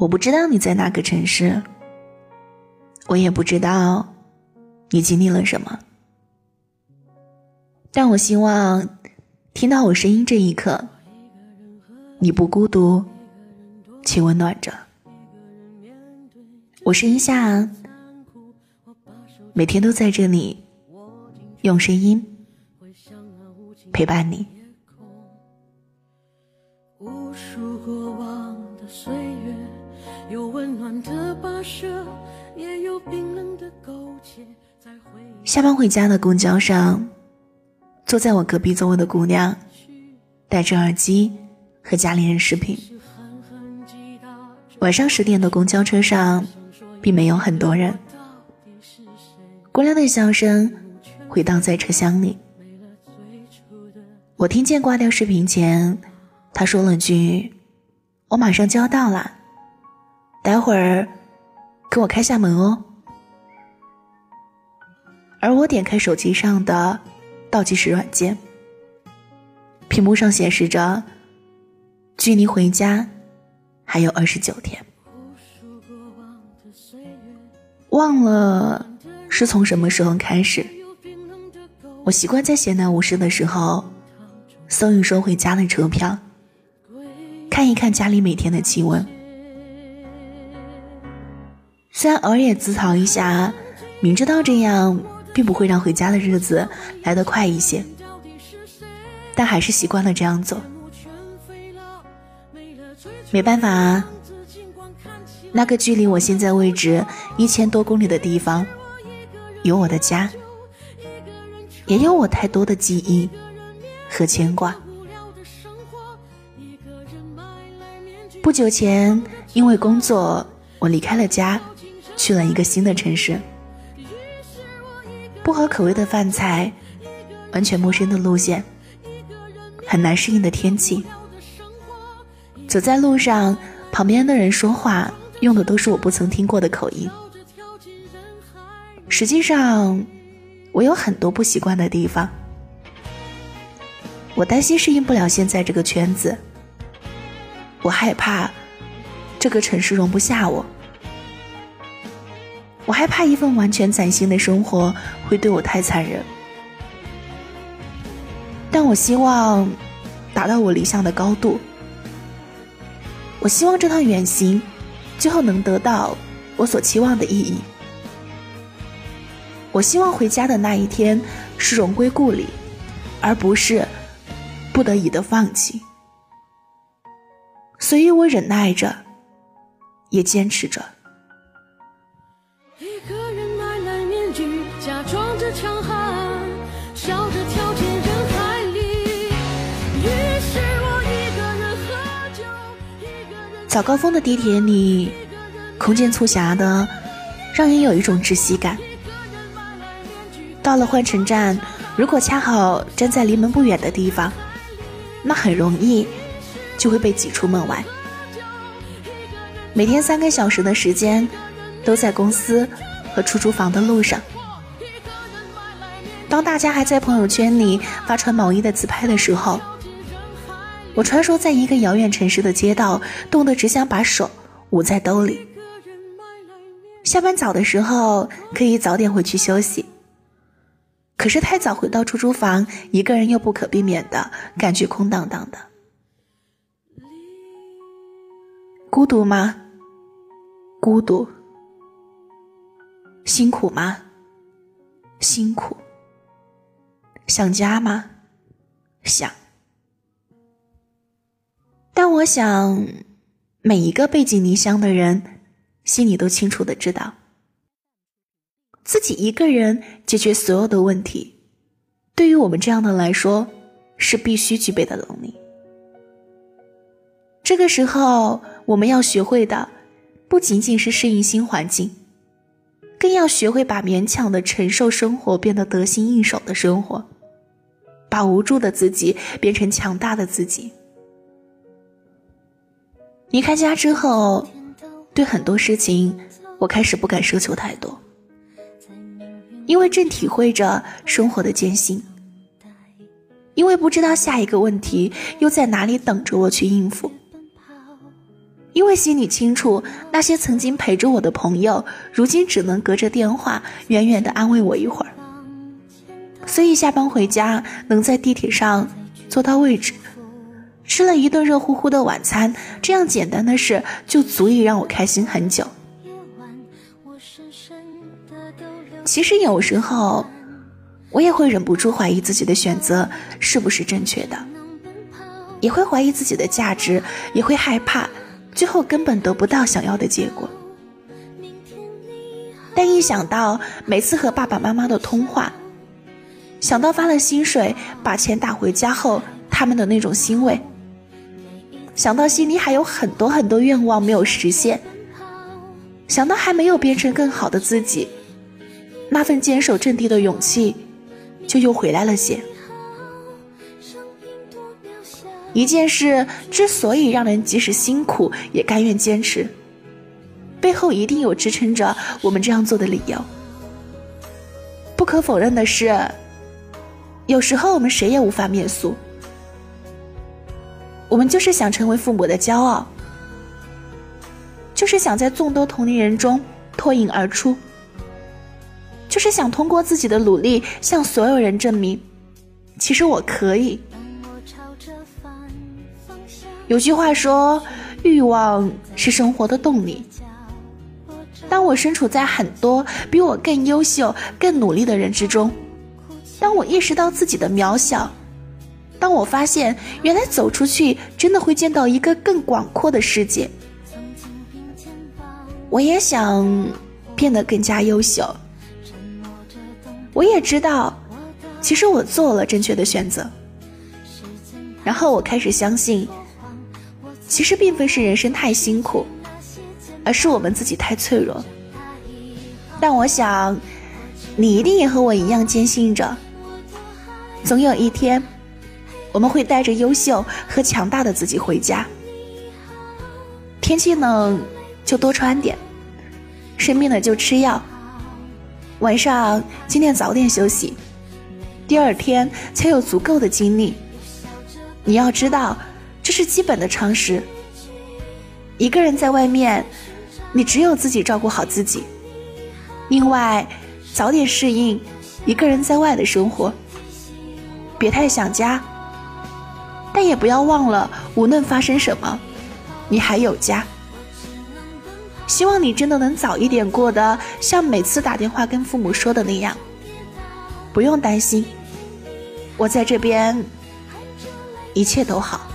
我不知道你在哪个城市，我也不知道你经历了什么，但我希望听到我声音这一刻，你不孤独，请温暖着。我是一夏，每天都在这里用声音陪伴你。无数过往的岁月，有温暖的跋涉，也有冰冷的沟下班回家的公交上，坐在我隔壁座位的姑娘，戴着耳机和家里人视频。晚上十点的公交车上，并没有很多人。姑娘的笑声回荡在车厢里。我听见挂掉视频前，他说了句：“我马上就要到了，待会儿给我开下门哦。”而我点开手机上的倒计时软件，屏幕上显示着，距离回家还有二十九天。忘了是从什么时候开始，我习惯在闲来无事的时候，搜一搜回家的车票，看一看家里每天的气温。虽然偶尔也自嘲一下，明知道这样。并不会让回家的日子来得快一些，但还是习惯了这样走。没办法啊，那个距离我现在位置一千多公里的地方，有我的家，也有我太多的记忆和牵挂。不久前，因为工作，我离开了家，去了一个新的城市。不合口味的饭菜，完全陌生的路线，很难适应的天气。走在路上，旁边的人说话用的都是我不曾听过的口音。实际上，我有很多不习惯的地方。我担心适应不了现在这个圈子，我害怕这个城市容不下我。我害怕一份完全崭新的生活会对我太残忍，但我希望达到我理想的高度。我希望这趟远行最后能得到我所期望的意义。我希望回家的那一天是荣归故里，而不是不得已的放弃。所以我忍耐着，也坚持着。早高峰的地铁里，空间促狭的，让人有一种窒息感。到了换乘站，如果恰好站在离门不远的地方，那很容易就会被挤出门外。每天三个小时的时间，都在公司和出租房的路上。当大家还在朋友圈里发穿毛衣的自拍的时候。我穿梭在一个遥远城市的街道，冻得只想把手捂在兜里。下班早的时候可以早点回去休息，可是太早回到出租房，一个人又不可避免的感觉空荡荡的。孤独吗？孤独。辛苦吗？辛苦。想家吗？想。但我想，每一个背井离乡的人，心里都清楚的知道，自己一个人解决所有的问题，对于我们这样的来说，是必须具备的能力。这个时候，我们要学会的，不仅仅是适应新环境，更要学会把勉强的承受生活变得得心应手的生活，把无助的自己变成强大的自己。离开家之后，对很多事情，我开始不敢奢求太多，因为正体会着生活的艰辛，因为不知道下一个问题又在哪里等着我去应付，因为心里清楚，那些曾经陪着我的朋友，如今只能隔着电话远远的安慰我一会儿。所以下班回家，能在地铁上坐到位置，吃了一顿热乎乎的晚餐，这样简单的事就足以让我开心很久。其实有时候，我也会忍不住怀疑自己的选择是不是正确的，也会怀疑自己的价值，也会害怕。最后根本得不到想要的结果，但一想到每次和爸爸妈妈的通话，想到发了薪水把钱打回家后他们的那种欣慰，想到心里还有很多很多愿望没有实现，想到还没有变成更好的自己，那份坚守阵地的勇气就又回来了些。一件事之所以让人即使辛苦也甘愿坚持，背后一定有支撑着我们这样做的理由。不可否认的是，有时候我们谁也无法免俗，我们就是想成为父母的骄傲，就是想在众多同龄人中脱颖而出，就是想通过自己的努力向所有人证明，其实我可以。有句话说，欲望是生活的动力。当我身处在很多比我更优秀、更努力的人之中，当我意识到自己的渺小，当我发现原来走出去真的会见到一个更广阔的世界，我也想变得更加优秀。我也知道，其实我做了正确的选择。然后我开始相信。其实并非是人生太辛苦，而是我们自己太脆弱。但我想，你一定也和我一样坚信着，总有一天，我们会带着优秀和强大的自己回家。天气冷就多穿点，生病了就吃药，晚上尽量早点休息，第二天才有足够的精力。你要知道。这是基本的常识。一个人在外面，你只有自己照顾好自己。另外，早点适应一个人在外的生活，别太想家，但也不要忘了，无论发生什么，你还有家。希望你真的能早一点过得像每次打电话跟父母说的那样，不用担心，我在这边，一切都好。